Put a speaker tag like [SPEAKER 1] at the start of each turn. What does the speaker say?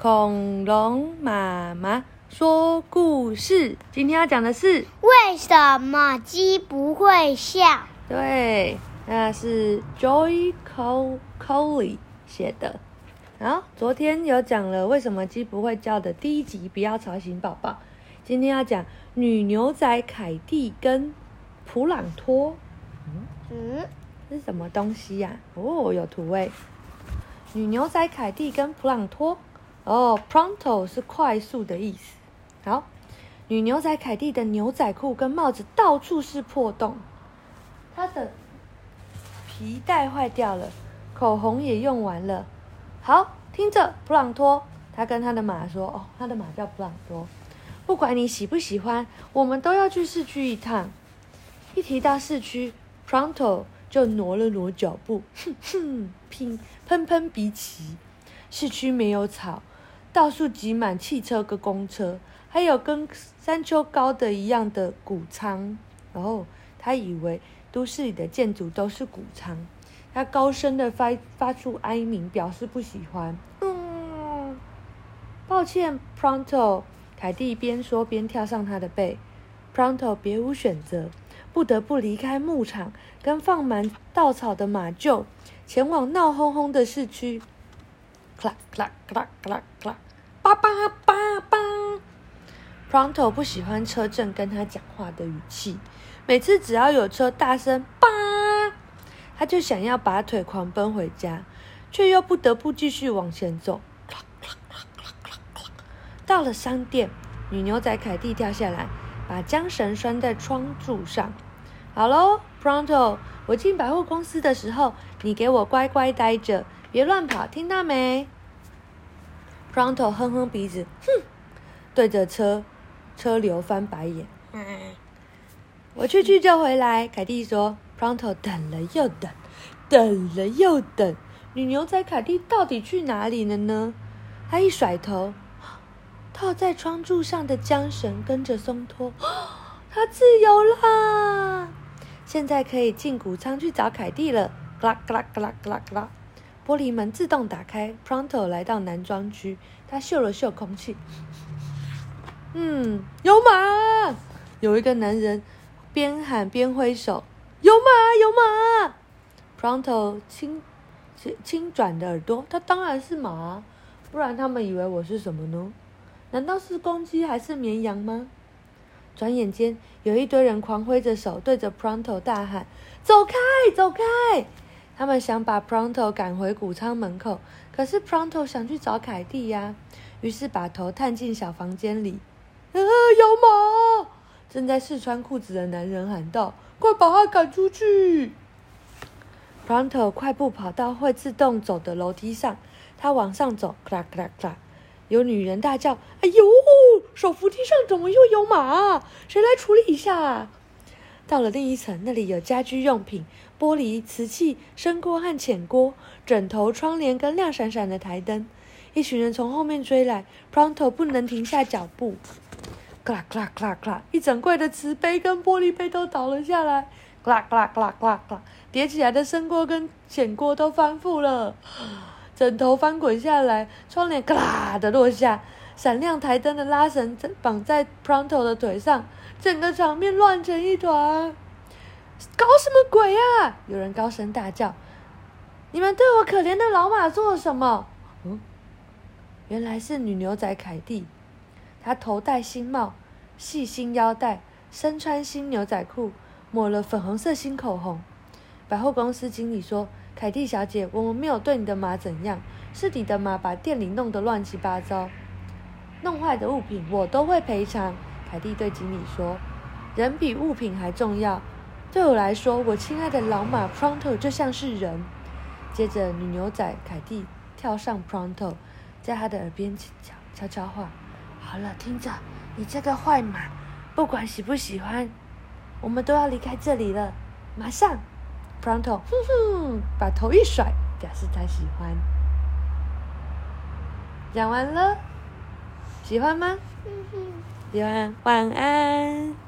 [SPEAKER 1] 恐龙妈妈说故事。今天要讲的是
[SPEAKER 2] 为什么鸡不会笑？
[SPEAKER 1] 对，那是 Joy Col Coley 写的。然后昨天有讲了为什么鸡不会叫的第一集，不要吵醒宝宝。今天要讲女牛仔凯蒂跟普朗托。
[SPEAKER 2] 嗯，
[SPEAKER 1] 这是什么东西呀、哦，有图诶。女牛仔凯蒂跟普朗托，哦，pronto 是快速的意思。好，女牛仔凯蒂的牛仔裤跟帽子到处是破洞，她的皮带坏掉了，口红也用完了。好，听着，普朗托，他跟他的马说：“哦，他的马叫普朗托，不管你喜不喜欢，我们都要去市区一趟。”一提到市区，Pronto 就挪了挪脚步，哼哼，拼喷喷鼻息。市区没有草，到处挤满汽车跟公车，还有跟山丘高的一样的谷仓。然后他以为都市里的建筑都是谷仓，他高声的发发出哀鸣，表示不喜欢。嗯，抱歉，Pronto。凯蒂边说边跳上他的背。Pronto 别无选择。不得不离开牧场，跟放满稻草的马厩，前往闹哄哄的市区。叭叭叭叭。Pronto 不喜欢车震跟他讲话的语气，每次只要有车大声叭，他就想要拔腿狂奔回家，却又不得不继续往前走。到了商店，女牛仔凯蒂跳下来。把缰绳拴在窗柱上。好喽，Pronto，我进百货公司的时候，你给我乖乖待着，别乱跑，听到没？Pronto 哼哼鼻子，哼，对着车车流翻白眼。
[SPEAKER 2] 嗯，
[SPEAKER 1] 我去去就回来。凯蒂说。Pronto 等了又等，等了又等，女牛仔凯蒂到底去哪里了呢？他一甩头。套在窗柱上的缰绳跟着松脱，她自由啦！现在可以进谷仓去找凯蒂了。嘎啦嘎啦嘎啦嘎啦嘎啦，玻璃门自动打开。Pronto 来到男装区，他嗅了嗅空气，嗯，有马！有一个男人边喊边挥手，有马有马！Pronto 轻轻转的耳朵，他当然是马，不然他们以为我是什么呢？难道是公鸡还是绵羊吗？转眼间，有一堆人狂挥着手，对着 Pronto 大喊：“走开，走开！”他们想把 Pronto 赶回谷仓门口，可是 Pronto 想去找凯蒂呀，于是把头探进小房间里。啊，有马！正在试穿裤子的男人喊道：“快把他赶出去！”Pronto 快步跑到会自动走的楼梯上，他往上走，咔啦咔啦咔啦。有女人大叫：“哎呦，手扶梯上怎么又有马？谁来处理一下？”到了另一层，那里有家居用品、玻璃、瓷器、深锅和浅锅、枕头、窗帘跟亮闪闪的台灯。一群人从后面追来，Pronto 不能停下脚步。咔啦咔啦咔啦咔啦，一整柜的瓷杯跟玻璃杯都倒了下来。咔啦咔啦咔啦咔啦，叠起来的深锅跟浅锅都翻覆了。枕头翻滚下来，窗帘嘎啦的落下，闪亮台灯的拉绳绑在 Pronto 的腿上，整个场面乱成一团。搞什么鬼呀！有人高声大叫：“你们对我可怜的老马做了什么？”嗯，原来是女牛仔凯蒂，她头戴新帽，系新腰带，身穿新牛仔裤，抹了粉红色新口红。百货公司经理说。凯蒂小姐，我们没有对你的马怎样，是你的马把店里弄得乱七八糟，弄坏的物品我都会赔偿。凯蒂对经理说：“人比物品还重要。对我来说，我亲爱的老马 Pronto 就像是人。”接着，女牛仔凯蒂跳上 Pronto，在他的耳边悄悄悄话：“好了，听着，你这个坏马，不管喜不喜欢，我们都要离开这里了，马上。” Pronto，哼哼，把头一甩，表示他喜欢。讲完了，喜欢吗？喜欢，晚安。